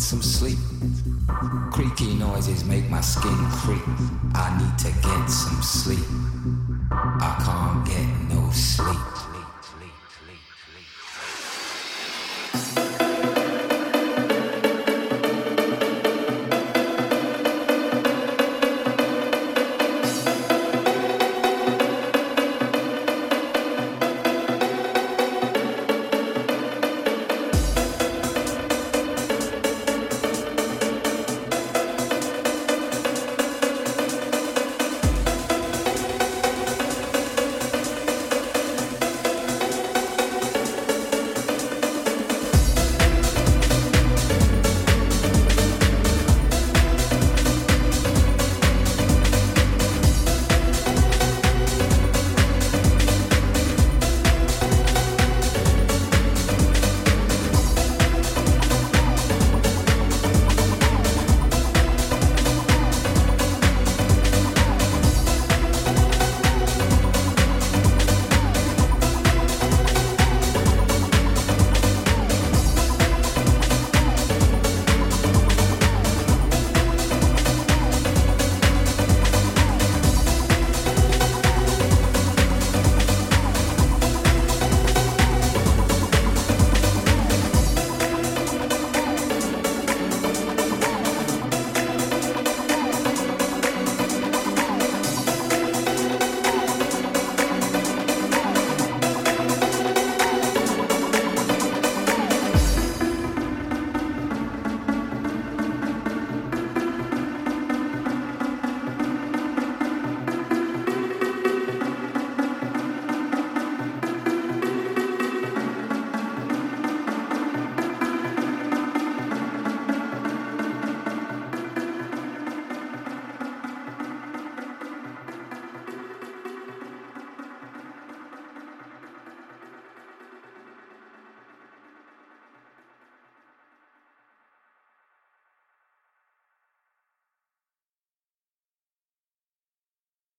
some sleep. Creaky noises make my skin creep. I need to get some sleep. I can't get